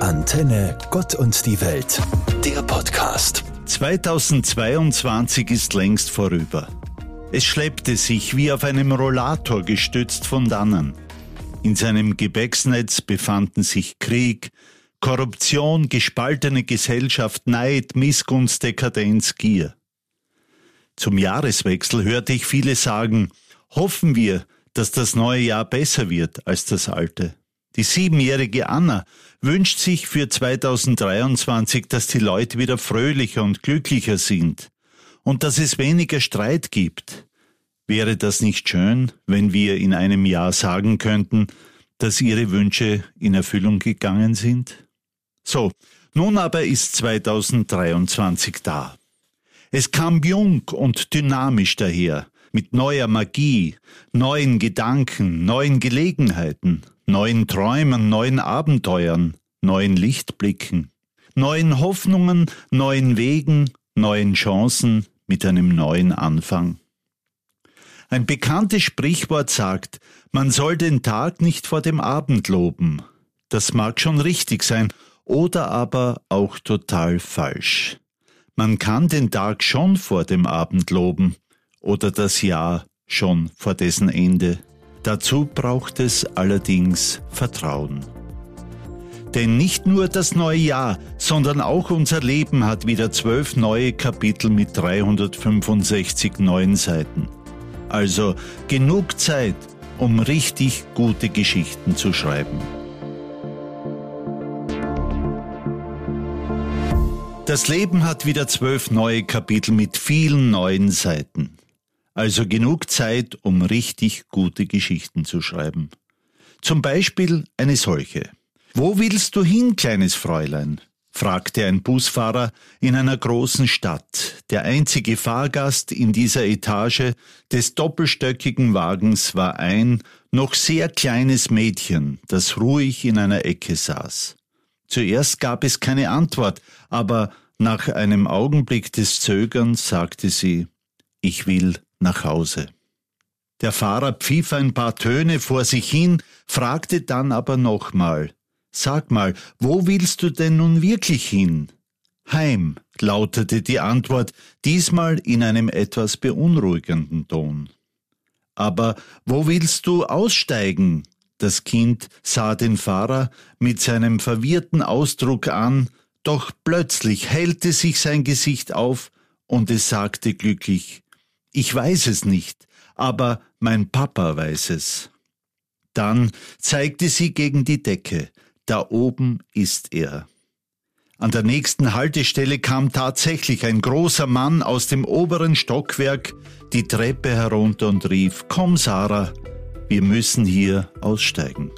Antenne Gott und die Welt, der Podcast. 2022 ist längst vorüber. Es schleppte sich wie auf einem Rollator gestützt von dannen. In seinem Gebäcksnetz befanden sich Krieg, Korruption, gespaltene Gesellschaft, Neid, Missgunst, Dekadenz, Gier. Zum Jahreswechsel hörte ich viele sagen, hoffen wir, dass das neue Jahr besser wird als das alte. Die siebenjährige Anna wünscht sich für 2023, dass die Leute wieder fröhlicher und glücklicher sind und dass es weniger Streit gibt. Wäre das nicht schön, wenn wir in einem Jahr sagen könnten, dass ihre Wünsche in Erfüllung gegangen sind? So, nun aber ist 2023 da. Es kam jung und dynamisch daher, mit neuer Magie, neuen Gedanken, neuen Gelegenheiten, neuen Träumen, neuen Abenteuern, neuen Lichtblicken, neuen Hoffnungen, neuen Wegen, neuen Chancen mit einem neuen Anfang. Ein bekanntes Sprichwort sagt, man soll den Tag nicht vor dem Abend loben. Das mag schon richtig sein oder aber auch total falsch. Man kann den Tag schon vor dem Abend loben oder das Jahr schon vor dessen Ende. Dazu braucht es allerdings Vertrauen. Denn nicht nur das neue Jahr, sondern auch unser Leben hat wieder zwölf neue Kapitel mit 365 neuen Seiten. Also genug Zeit, um richtig gute Geschichten zu schreiben. Das Leben hat wieder zwölf neue Kapitel mit vielen neuen Seiten. Also genug Zeit, um richtig gute Geschichten zu schreiben. Zum Beispiel eine solche. Wo willst du hin, kleines Fräulein? fragte ein Busfahrer in einer großen Stadt. Der einzige Fahrgast in dieser Etage des doppelstöckigen Wagens war ein noch sehr kleines Mädchen, das ruhig in einer Ecke saß. Zuerst gab es keine Antwort, aber nach einem Augenblick des Zögerns sagte sie Ich will nach Hause. Der Fahrer pfiff ein paar Töne vor sich hin, fragte dann aber nochmal Sag mal, wo willst du denn nun wirklich hin? Heim, lautete die Antwort, diesmal in einem etwas beunruhigenden Ton. Aber wo willst du aussteigen? Das Kind sah den Fahrer mit seinem verwirrten Ausdruck an, doch plötzlich hellte sich sein Gesicht auf und es sagte glücklich ich weiß es nicht, aber mein Papa weiß es. Dann zeigte sie gegen die Decke. Da oben ist er. An der nächsten Haltestelle kam tatsächlich ein großer Mann aus dem oberen Stockwerk die Treppe herunter und rief, Komm, Sarah, wir müssen hier aussteigen.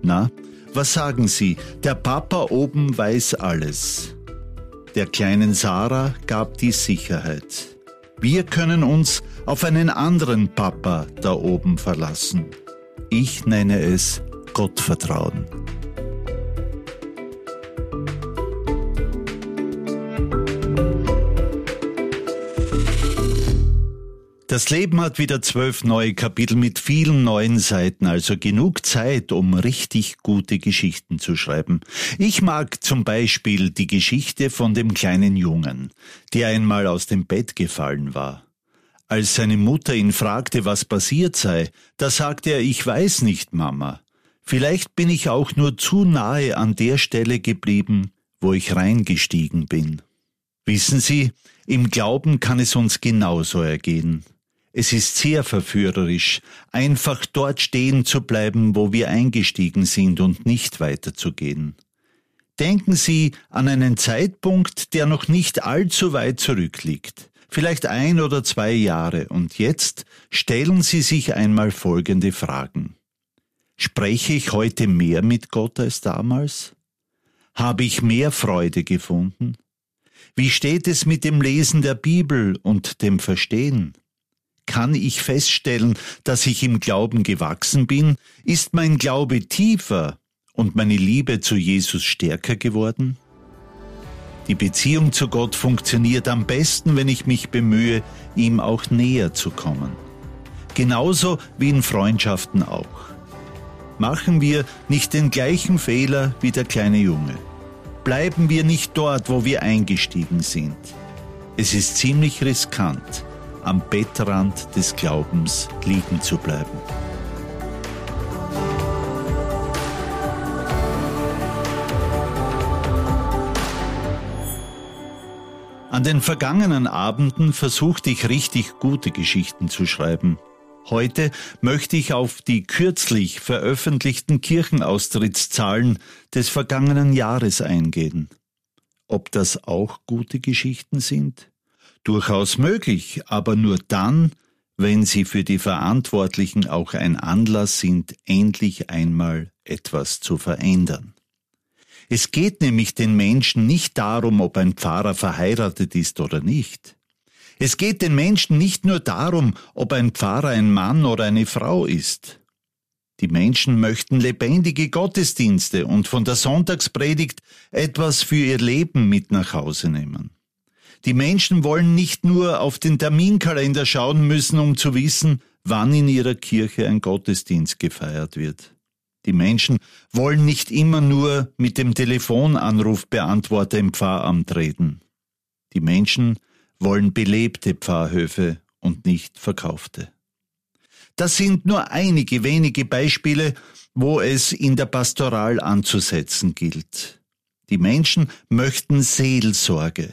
Na, was sagen Sie? Der Papa oben weiß alles. Der kleinen Sarah gab die Sicherheit. Wir können uns auf einen anderen Papa da oben verlassen. Ich nenne es Gottvertrauen. Das Leben hat wieder zwölf neue Kapitel mit vielen neuen Seiten, also genug Zeit, um richtig gute Geschichten zu schreiben. Ich mag zum Beispiel die Geschichte von dem kleinen Jungen, der einmal aus dem Bett gefallen war. Als seine Mutter ihn fragte, was passiert sei, da sagte er, ich weiß nicht, Mama. Vielleicht bin ich auch nur zu nahe an der Stelle geblieben, wo ich reingestiegen bin. Wissen Sie, im Glauben kann es uns genauso ergehen. Es ist sehr verführerisch, einfach dort stehen zu bleiben, wo wir eingestiegen sind und nicht weiterzugehen. Denken Sie an einen Zeitpunkt, der noch nicht allzu weit zurückliegt, vielleicht ein oder zwei Jahre, und jetzt stellen Sie sich einmal folgende Fragen. Spreche ich heute mehr mit Gott als damals? Habe ich mehr Freude gefunden? Wie steht es mit dem Lesen der Bibel und dem Verstehen? Kann ich feststellen, dass ich im Glauben gewachsen bin? Ist mein Glaube tiefer und meine Liebe zu Jesus stärker geworden? Die Beziehung zu Gott funktioniert am besten, wenn ich mich bemühe, ihm auch näher zu kommen. Genauso wie in Freundschaften auch. Machen wir nicht den gleichen Fehler wie der kleine Junge. Bleiben wir nicht dort, wo wir eingestiegen sind. Es ist ziemlich riskant, am Bettrand des Glaubens liegen zu bleiben. An den vergangenen Abenden versuchte ich richtig gute Geschichten zu schreiben. Heute möchte ich auf die kürzlich veröffentlichten Kirchenaustrittszahlen des vergangenen Jahres eingehen. Ob das auch gute Geschichten sind? Durchaus möglich, aber nur dann, wenn sie für die Verantwortlichen auch ein Anlass sind, endlich einmal etwas zu verändern. Es geht nämlich den Menschen nicht darum, ob ein Pfarrer verheiratet ist oder nicht. Es geht den Menschen nicht nur darum, ob ein Pfarrer ein Mann oder eine Frau ist. Die Menschen möchten lebendige Gottesdienste und von der Sonntagspredigt etwas für ihr Leben mit nach Hause nehmen. Die Menschen wollen nicht nur auf den Terminkalender schauen müssen, um zu wissen, wann in ihrer Kirche ein Gottesdienst gefeiert wird. Die Menschen wollen nicht immer nur mit dem Telefonanrufbeantworter im Pfarramt reden. Die Menschen wollen belebte Pfarrhöfe und nicht verkaufte. Das sind nur einige wenige Beispiele, wo es in der Pastoral anzusetzen gilt. Die Menschen möchten Seelsorge.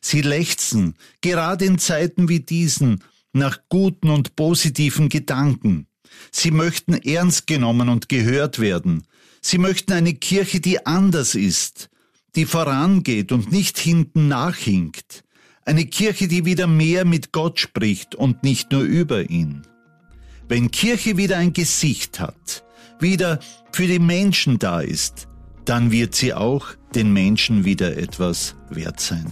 Sie lechzen, gerade in Zeiten wie diesen, nach guten und positiven Gedanken. Sie möchten ernst genommen und gehört werden. Sie möchten eine Kirche, die anders ist, die vorangeht und nicht hinten nachhinkt. Eine Kirche, die wieder mehr mit Gott spricht und nicht nur über ihn. Wenn Kirche wieder ein Gesicht hat, wieder für die Menschen da ist, dann wird sie auch den Menschen wieder etwas wert sein.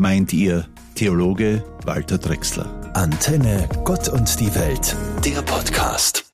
Meint ihr Theologe Walter Drexler? Antenne Gott und die Welt, der Podcast.